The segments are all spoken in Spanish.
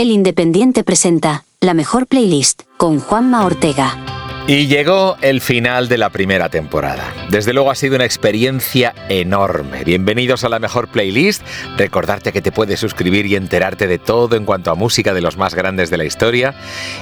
El Independiente presenta la mejor playlist con Juanma Ortega. Y llegó el final de la primera temporada. Desde luego ha sido una experiencia enorme. Bienvenidos a la mejor playlist. Recordarte que te puedes suscribir y enterarte de todo en cuanto a música de los más grandes de la historia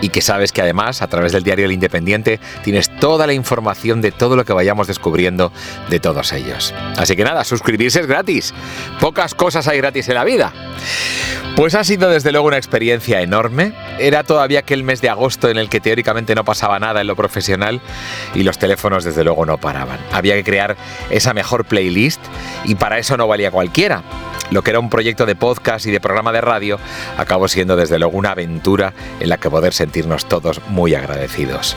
y que sabes que además a través del diario El Independiente tienes toda la información de todo lo que vayamos descubriendo de todos ellos. Así que nada, suscribirse es gratis. Pocas cosas hay gratis en la vida. Pues ha sido desde luego una experiencia enorme. Era todavía aquel mes de agosto en el que teóricamente no pasaba nada en lo profesional y los teléfonos desde luego no paraban. Había que crear esa mejor playlist y para eso no valía cualquiera. Lo que era un proyecto de podcast y de programa de radio acabó siendo desde luego una aventura en la que poder sentirnos todos muy agradecidos.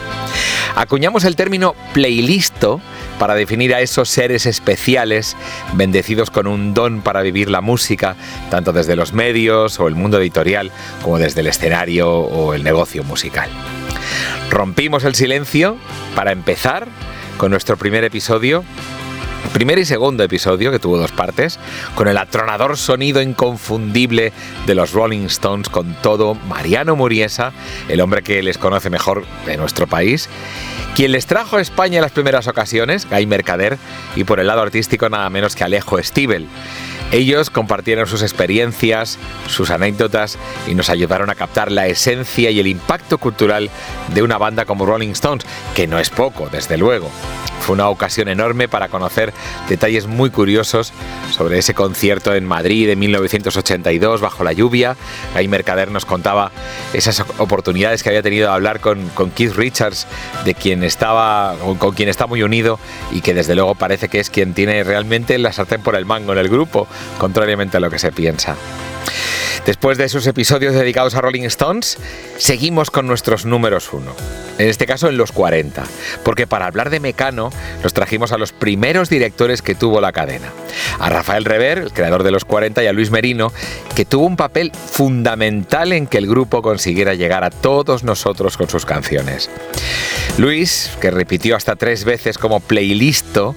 Acuñamos el término playlisto para definir a esos seres especiales bendecidos con un don para vivir la música, tanto desde los medios o el mundo editorial como desde el escenario o el negocio musical. Rompimos el silencio para empezar con nuestro primer episodio primer y segundo episodio, que tuvo dos partes, con el atronador sonido inconfundible de los Rolling Stones, con todo Mariano Muriesa, el hombre que les conoce mejor de nuestro país, quien les trajo a España en las primeras ocasiones, Guy Mercader, y por el lado artístico nada menos que Alejo Stivel. Ellos compartieron sus experiencias, sus anécdotas y nos ayudaron a captar la esencia y el impacto cultural de una banda como Rolling Stones, que no es poco, desde luego. Fue una ocasión enorme para conocer detalles muy curiosos sobre ese concierto en Madrid de 1982 bajo la lluvia. Ahí Mercader nos contaba esas oportunidades que había tenido de hablar con, Keith Richards, de quien estaba, con quien está muy unido y que desde luego parece que es quien tiene realmente la sartén por el mango en el grupo, contrariamente a lo que se piensa. Después de esos episodios dedicados a Rolling Stones, seguimos con nuestros números uno. En este caso en los 40, porque para hablar de Mecano nos trajimos a los primeros directores que tuvo la cadena. A Rafael Rever, el creador de los 40, y a Luis Merino, que tuvo un papel fundamental en que el grupo consiguiera llegar a todos nosotros con sus canciones. Luis, que repitió hasta tres veces como playlisto,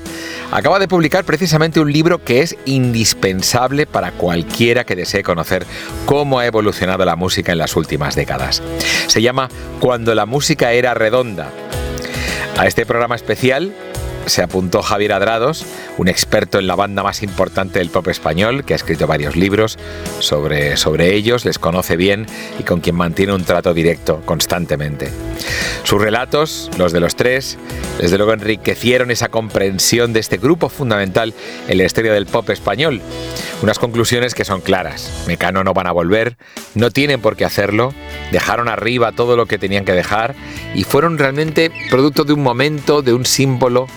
acaba de publicar precisamente un libro que es indispensable para cualquiera que desee conocer cómo ha evolucionado la música en las últimas décadas. Se llama Cuando la música era redonda. A este programa especial se apuntó Javier Adrados, un experto en la banda más importante del pop español, que ha escrito varios libros sobre, sobre ellos, les conoce bien y con quien mantiene un trato directo constantemente. Sus relatos, los de los tres, desde luego enriquecieron esa comprensión de este grupo fundamental en la historia del pop español. Unas conclusiones que son claras. Mecano no van a volver, no tienen por qué hacerlo, dejaron arriba todo lo que tenían que dejar y fueron realmente producto de un momento, de un símbolo,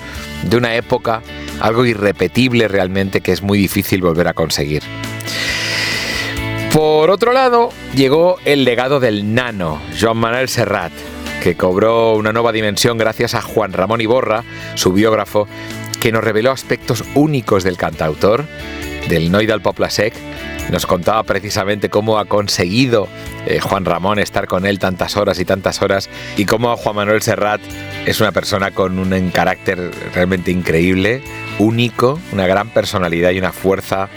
de una época, algo irrepetible realmente que es muy difícil volver a conseguir. Por otro lado, llegó el legado del nano, Joan Manuel Serrat, que cobró una nueva dimensión gracias a Juan Ramón Iborra, su biógrafo, que nos reveló aspectos únicos del cantautor, del Noidal Poplasec, nos contaba precisamente cómo ha conseguido eh, Juan Ramón estar con él tantas horas y tantas horas y cómo Juan Manuel Serrat es una persona con un carácter realmente increíble, único, una gran personalidad y una fuerza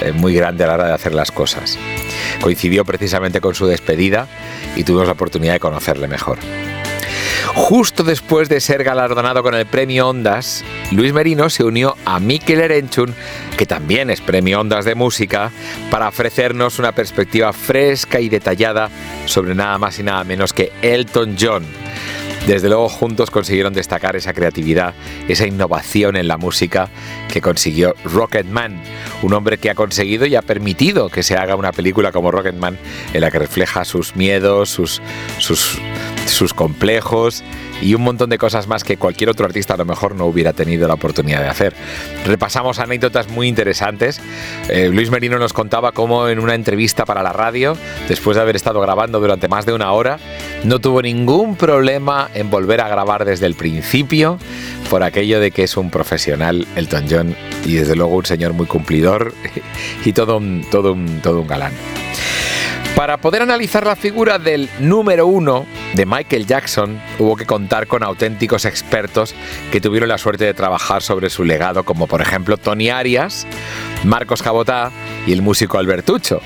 eh, muy grande a la hora de hacer las cosas. Coincidió precisamente con su despedida y tuvimos la oportunidad de conocerle mejor. Justo después de ser galardonado con el premio Ondas, Luis Merino se unió a Mikel Erenchun, que también es premio Ondas de música, para ofrecernos una perspectiva fresca y detallada sobre nada más y nada menos que Elton John. Desde luego juntos consiguieron destacar esa creatividad, esa innovación en la música que consiguió Rocketman, un hombre que ha conseguido y ha permitido que se haga una película como Rocketman en la que refleja sus miedos, sus, sus sus complejos y un montón de cosas más que cualquier otro artista a lo mejor no hubiera tenido la oportunidad de hacer. Repasamos anécdotas muy interesantes. Eh, Luis Merino nos contaba cómo en una entrevista para la radio, después de haber estado grabando durante más de una hora, no tuvo ningún problema en volver a grabar desde el principio por aquello de que es un profesional Elton John y desde luego un señor muy cumplidor y todo todo todo un galán. Para poder analizar la figura del número uno de Michael Jackson, hubo que contar con auténticos expertos que tuvieron la suerte de trabajar sobre su legado, como por ejemplo Tony Arias, Marcos Cabotá y el músico Albertucho.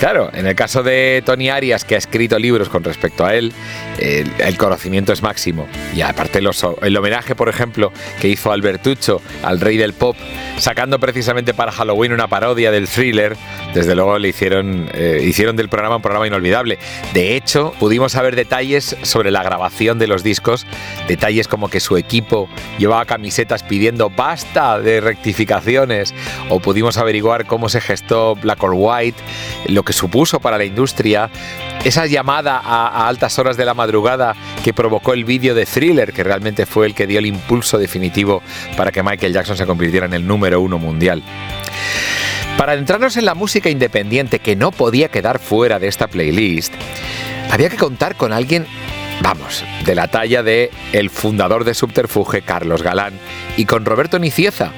Claro, en el caso de Tony Arias, que ha escrito libros con respecto a él, el, conocimiento es máximo. Y aparte el homenaje, por ejemplo, que hizo Albertucho al rey del pop, sacando precisamente para Halloween una parodia del thriller, desde luego le hicieron, eh, hicieron del programa un programa inolvidable. De hecho, pudimos saber detalles sobre la grabación de los discos, detalles como que su equipo llevaba camisetas pidiendo basta de rectificaciones, o pudimos averiguar cómo se gestó Black or White, lo que supuso para la industria, esa llamada a, altas horas de la madrugada que provocó el vídeo de Thriller, que realmente fue el que dio el impulso definitivo para que Michael Jackson se convirtiera en el número uno mundial. Para adentrarnos en la música independiente que no podía quedar fuera de esta playlist, había que contar con alguien, vamos, de la talla de el fundador de Subterfuge, Carlos Galán, y con Roberto Nicieza,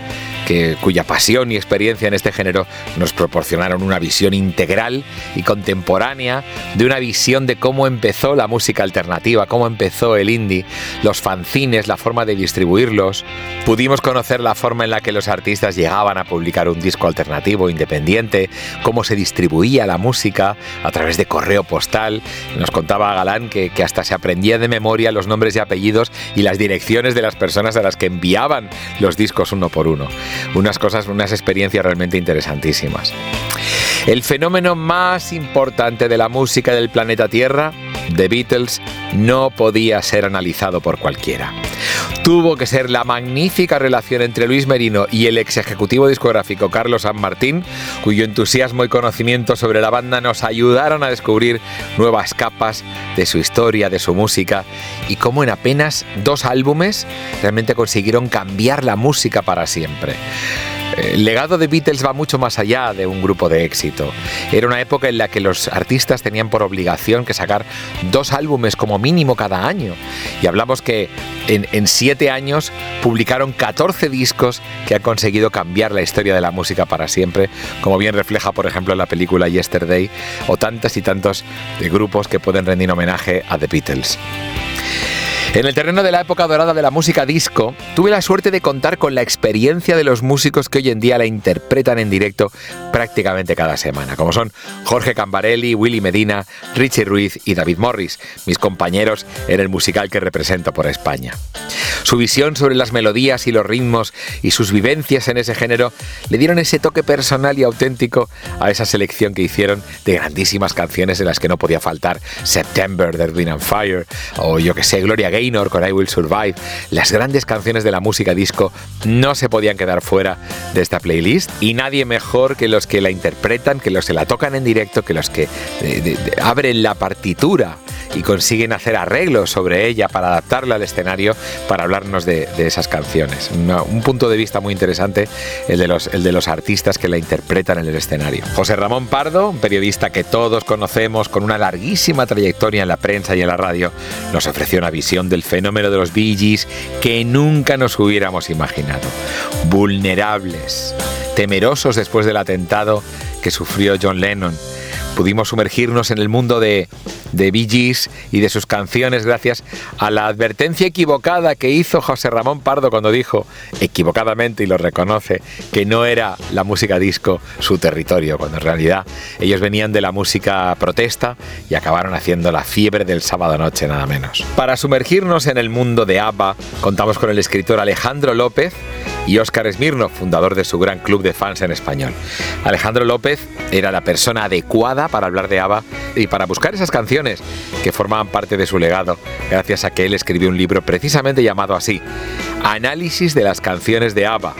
cuya pasión y experiencia en este género nos proporcionaron una visión integral y contemporánea de una visión de cómo empezó la música alternativa, cómo empezó el indie, los fanzines, la forma de distribuirlos. Pudimos conocer la forma en la que los artistas llegaban a publicar un disco alternativo independiente, cómo se distribuía la música a través de correo postal. Nos contaba Galán que, que hasta se aprendía de memoria los nombres y apellidos y las direcciones de las personas a las que enviaban los discos uno por uno unas cosas, unas experiencias realmente interesantísimas. El fenómeno más importante de la música del planeta Tierra, The Beatles, no podía ser analizado por cualquiera. Tuvo que ser la magnífica relación entre Luis Merino y el ex ejecutivo discográfico Carlos San Martín, cuyo entusiasmo y conocimiento sobre la banda nos ayudaron a descubrir nuevas capas de su historia, de su música, y cómo en apenas dos álbumes realmente consiguieron cambiar la música para siempre. El legado de Beatles va mucho más allá de un grupo de éxito. Era una época en la que los artistas tenían por obligación que sacar dos álbumes como mínimo cada año. Y hablamos que en, siete años publicaron 14 discos que han conseguido cambiar la historia de la música para siempre, como bien refleja, por ejemplo, la película Yesterday, o tantos y tantos de grupos que pueden rendir homenaje a The Beatles. En el terreno de la época dorada de la música disco, tuve la suerte de contar con la experiencia de los músicos que hoy en día la interpretan en directo prácticamente cada semana, como son Jorge Cambarelli, Willy Medina, Richie Ruiz y David Morris, mis compañeros en el musical que represento por España. Su visión sobre las melodías y los ritmos y sus vivencias en ese género le dieron ese toque personal y auténtico a esa selección que hicieron de grandísimas canciones en las que no podía faltar September de Wind and Fire o yo que sé, Gloria Gaynor con I Will Survive, las grandes canciones de la música disco no se podían quedar fuera de esta playlist y nadie mejor que los que la interpretan, que los que la tocan en directo, que los que eh, abren la partitura y consiguen hacer arreglos sobre ella para adaptarla al escenario para hablarnos de, esas canciones. un punto de vista muy interesante el de, los, artistas que la interpretan en el escenario. José Ramón Pardo, un periodista que todos conocemos con una larguísima trayectoria en la prensa y en la radio, nos ofreció una visión del fenómeno de los Bee que nunca nos hubiéramos imaginado. Vulnerables, temerosos después del atentado que sufrió John Lennon pudimos sumergirnos en el mundo de, de Bee y de sus canciones gracias a la advertencia equivocada que hizo José Ramón Pardo cuando dijo, equivocadamente y lo reconoce, que no era la música disco su territorio, cuando en realidad ellos venían de la música protesta y acabaron haciendo la fiebre del sábado noche nada menos. Para sumergirnos en el mundo de ABBA, contamos con el escritor Alejandro López y Óscar Smirno, fundador de su gran club de fans en español. Alejandro López era la persona adecuada para hablar de ABBA y para buscar esas canciones que formaban parte de su legado, gracias a que él escribió un libro precisamente llamado así, Análisis de las canciones de ABBA.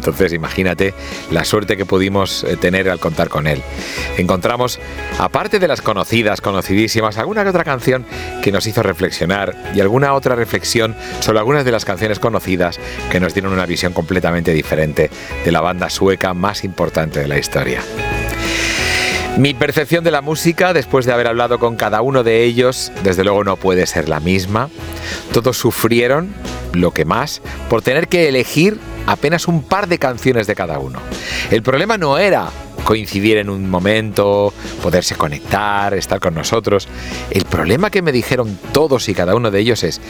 Entonces imagínate la suerte que pudimos eh, tener al contar con él. Encontramos, aparte de las conocidas, conocidísimas, alguna que otra canción que nos hizo reflexionar y alguna otra reflexión sobre algunas de las canciones conocidas que nos dieron una visión completamente diferente de la banda sueca más importante de la historia. Mi percepción de la música, después de haber hablado con cada uno de ellos, desde luego no puede ser la misma. Todos sufrieron, lo que más, por tener que elegir apenas un par de canciones de cada uno. El problema no era coincidir en un momento, poderse conectar, estar con nosotros. El problema que me dijeron todos y cada uno de ellos es,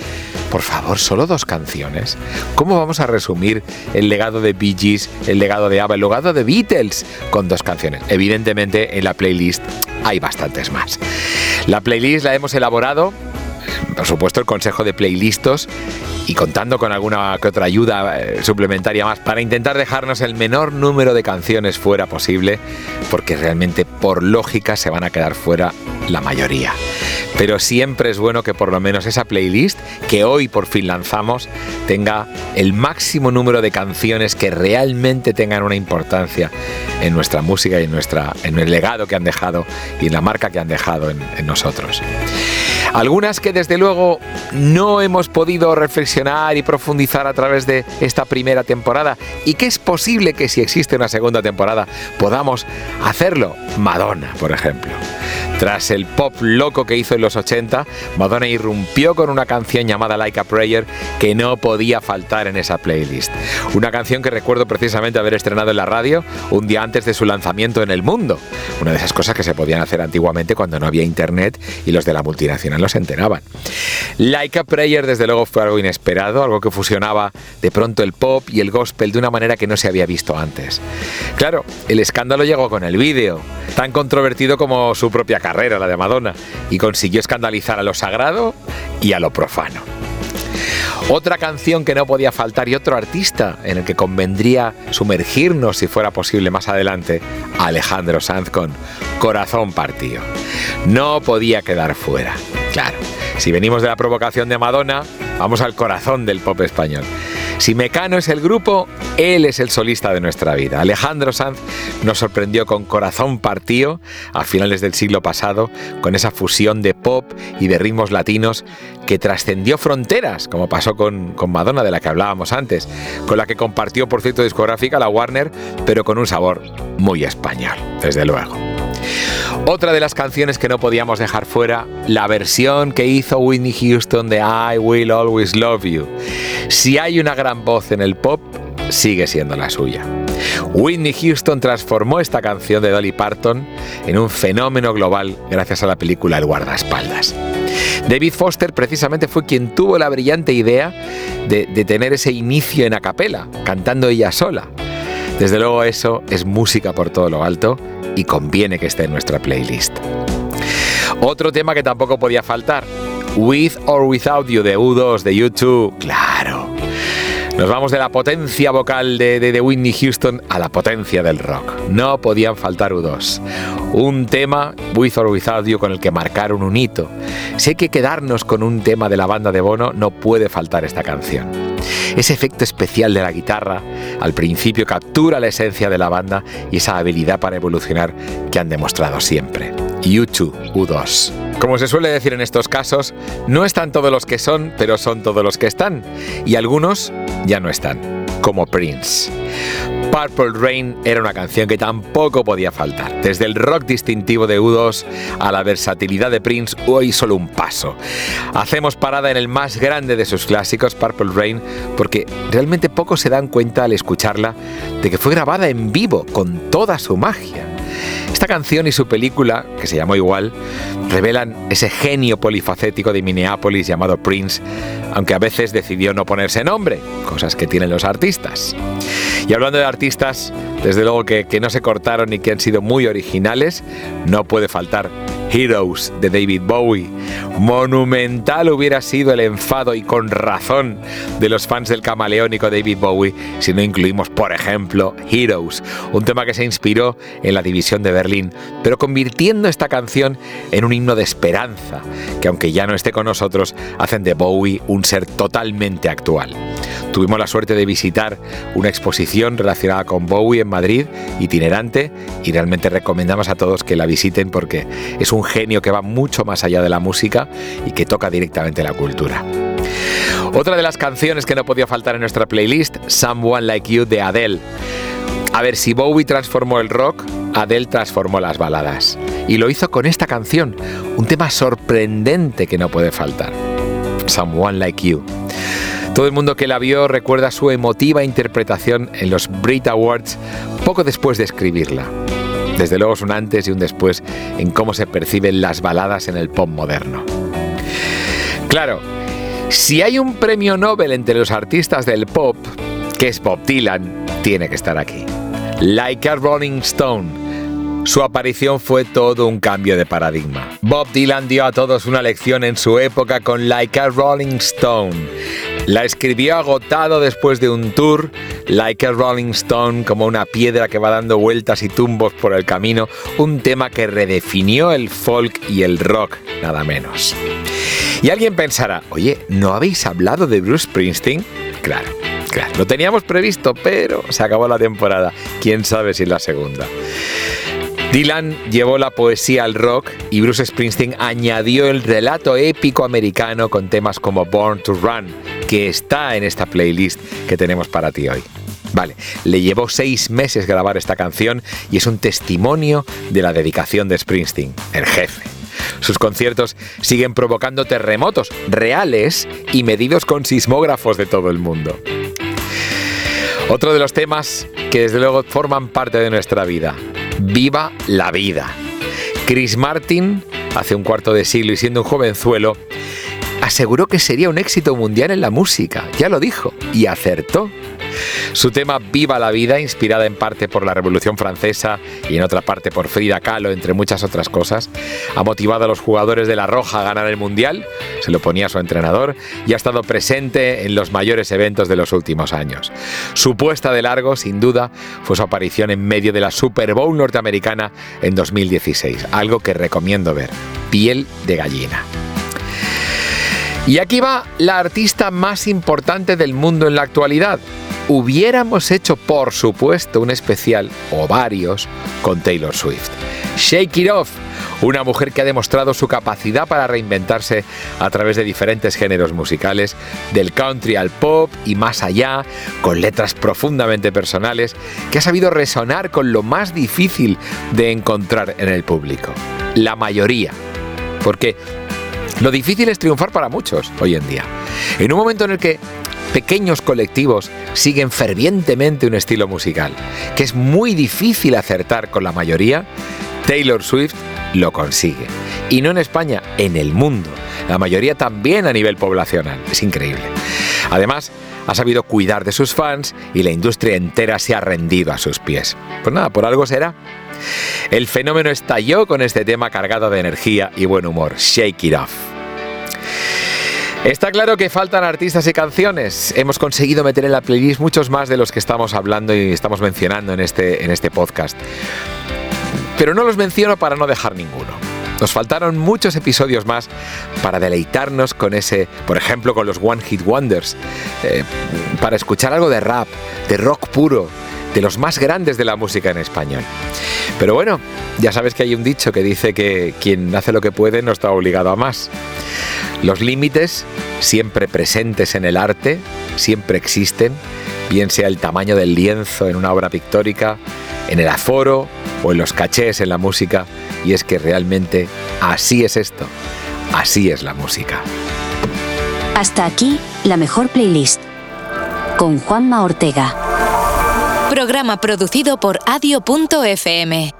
por favor, solo dos canciones. ¿Cómo vamos a resumir el legado de Bee Gees, el legado de ABBA, el legado de Beatles con dos canciones? Evidentemente en la playlist hay bastantes más. La playlist la hemos elaborado por supuesto, el consejo de playlistos y contando con alguna que otra ayuda eh, suplementaria más para intentar dejarnos el menor número de canciones fuera posible, porque realmente por lógica se van a quedar fuera la mayoría. Pero siempre es bueno que por lo menos esa playlist que hoy por fin lanzamos tenga el máximo número de canciones que realmente tengan una importancia en nuestra música y en, nuestra, en el legado que han dejado y en la marca que han dejado en, en nosotros. Algunas que desde luego no hemos podido reflexionar y profundizar a través de esta primera temporada y que es posible que si existe una segunda temporada podamos hacerlo. Madonna, por ejemplo. Tras el pop loco que hizo en los 80, Madonna irrumpió con una canción llamada Like a Prayer que no podía faltar en esa playlist. Una canción que recuerdo precisamente haber estrenado en la radio un día antes de su lanzamiento en el mundo. Una de esas cosas que se podían hacer antiguamente cuando no había internet y los de la multinacional no se enteraban. Like a Prayer desde luego fue algo inesperado, algo que fusionaba de pronto el pop y el gospel de una manera que no se había visto antes. Claro, el escándalo llegó con el vídeo, tan controvertido como su propia carrera carrera, la de Madonna, y consiguió escandalizar a lo sagrado y a lo profano. Otra canción que no podía faltar y otro artista en el que convendría sumergirnos si fuera posible más adelante, Alejandro Sanz con Corazón Partido. No podía quedar fuera. Claro, si venimos de la provocación de Madonna, vamos al corazón del pop español. Si Mecano es el grupo, él es el solista de nuestra vida. Alejandro Sanz nos sorprendió con Corazón Partido a finales del siglo pasado, con esa fusión de pop y de ritmos latinos que trascendió fronteras, como pasó con, con Madonna, de la que hablábamos antes, con la que compartió, por cierto, discográfica la Warner, pero con un sabor muy español, desde luego. Otra de las canciones que no podíamos dejar fuera, la versión que hizo Whitney Houston de I Will Always Love You. Si hay una gran voz en el pop, sigue siendo la suya. Whitney Houston transformó esta canción de Dolly Parton en un fenómeno global gracias a la película El guardaespaldas. David Foster precisamente fue quien tuvo la brillante idea de, tener ese inicio en acapela, cantando ella sola. Desde luego eso es música por todo lo alto y conviene que esté en nuestra playlist. Otro tema que tampoco podía faltar, With or Without You de U2 de YouTube, claro. Nos vamos de la potencia vocal de, de, Whitney Houston a la potencia del rock. No podían faltar U2. Un tema, With or Without You, con el que marcaron un hito. Hay que quedarnos con un tema de la banda de Bono, no puede faltar esta canción. Ese efecto especial de la guitarra al principio captura la esencia de la banda y esa habilidad para evolucionar que han demostrado siempre. U2, U2. Como se suele decir en estos casos, no están todos los que son, pero son todos los que están. Y algunos ya no están, como Prince. Purple Rain era una canción que tampoco podía faltar. Desde el rock distintivo de U2 a la versatilidad de Prince, hoy solo un paso. Hacemos parada en el más grande de sus clásicos, Purple Rain, porque realmente pocos se dan cuenta al escucharla de que fue grabada en vivo, con toda su magia. Esta canción y su película, que se llamó igual, revelan ese genio polifacético de Minneapolis llamado Prince, aunque a veces decidió no ponerse nombre, cosas que tienen los artistas. Y hablando de artistas, desde luego que, que no se cortaron y que han sido muy originales, no puede faltar Heroes de David Bowie. Monumental hubiera sido el enfado y con razón de los fans del camaleónico David Bowie si no incluimos, por ejemplo, Heroes, un tema que se inspiró en la división de Berlín, pero convirtiendo esta canción en un himno de esperanza, que aunque ya no esté con nosotros, hacen de Bowie un ser totalmente actual. Tuvimos la suerte de visitar una exposición relacionada con Bowie en Madrid, itinerante, y realmente recomendamos a todos que la visiten porque es un genio que va mucho más allá de la música y que toca directamente la cultura. Otra de las canciones que no podía faltar en nuestra playlist, Someone Like You de Adele. A ver, si Bowie transformó el rock, Adele transformó las baladas. Y lo hizo con esta canción, un tema sorprendente que no puede faltar. Someone Like You. Todo el mundo que la vio recuerda su emotiva interpretación en los Brit Awards poco después de escribirla. Desde luego es un antes y un después en cómo se perciben las baladas en el pop moderno. Claro, si hay un premio Nobel entre los artistas del pop, que es Bob Dylan, tiene que estar aquí. Like a Rolling Stone. Su aparición fue todo un cambio de paradigma. Bob Dylan dio a todos una lección en su época con Like a Rolling Stone. La escribió agotado después de un tour, Like a Rolling Stone, como una piedra que va dando vueltas y tumbos por el camino, un tema que redefinió el folk y el rock, nada menos. Y alguien pensará, oye, ¿no habéis hablado de Bruce Springsteen? Claro, claro, lo teníamos previsto, pero se acabó la temporada. ¿Quién sabe si la segunda? Dylan llevó la poesía al rock y Bruce Springsteen añadió el relato épico americano con temas como Born to Run, que está en esta playlist que tenemos para ti hoy. Vale, le llevó seis meses grabar esta canción y es un testimonio de la dedicación de Springsteen, el jefe. Sus conciertos siguen provocando terremotos reales y medidos con sismógrafos de todo el mundo. Otro de los temas que desde luego forman parte de nuestra vida, Viva la vida. Chris Martin, hace un cuarto de siglo y siendo un jovenzuelo, aseguró que sería un éxito mundial en la música, ya lo dijo, y acertó. Su tema Viva la vida, inspirada en parte por la Revolución Francesa y en otra parte por Frida Kahlo, entre muchas otras cosas, ha motivado a los jugadores de La Roja a ganar el Mundial, se lo ponía su entrenador, y ha estado presente en los mayores eventos de los últimos años. Su puesta de largo, sin duda, fue su aparición en medio de la Super Bowl norteamericana en 2016, algo que recomiendo ver, piel de gallina. Y aquí va la artista más importante del mundo en la actualidad, hubiéramos hecho, por supuesto, un especial o varios con Taylor Swift. Shake It Off, una mujer que ha demostrado su capacidad para reinventarse a través de diferentes géneros musicales, del country al pop y más allá, con letras profundamente personales, que ha sabido resonar con lo más difícil de encontrar en el público, la mayoría. Porque lo difícil es triunfar para muchos hoy en día. En un momento en el que pequeños colectivos siguen fervientemente un estilo musical, que es muy difícil acertar con la mayoría, Taylor Swift lo consigue. Y no en España, en el mundo. La mayoría también a nivel poblacional. Es increíble. Además, ha sabido cuidar de sus fans y la industria entera se ha rendido a sus pies. Pues nada, por algo será. El fenómeno estalló con este tema cargado de energía y buen humor, Shake It Off. Está claro que faltan artistas y canciones. Hemos conseguido meter en la playlist muchos más de los que estamos hablando y estamos mencionando en este, en este podcast. Pero no los menciono para no dejar ninguno. Nos faltaron muchos episodios más para deleitarnos con ese, por ejemplo, con los One Hit Wonders, eh, para escuchar algo de rap, de rock puro, de los más grandes de la música en español. Pero bueno, ya sabes que hay un dicho que dice que quien hace lo que puede no está obligado a más. Los límites, siempre presentes en el arte, siempre existen, bien sea el tamaño del lienzo en una obra pictórica, en el aforo o en los cachés en la música, y es que realmente así es esto, así es la música. Hasta aquí, la mejor playlist. Con Juanma Ortega. Programa producido por adio.fm.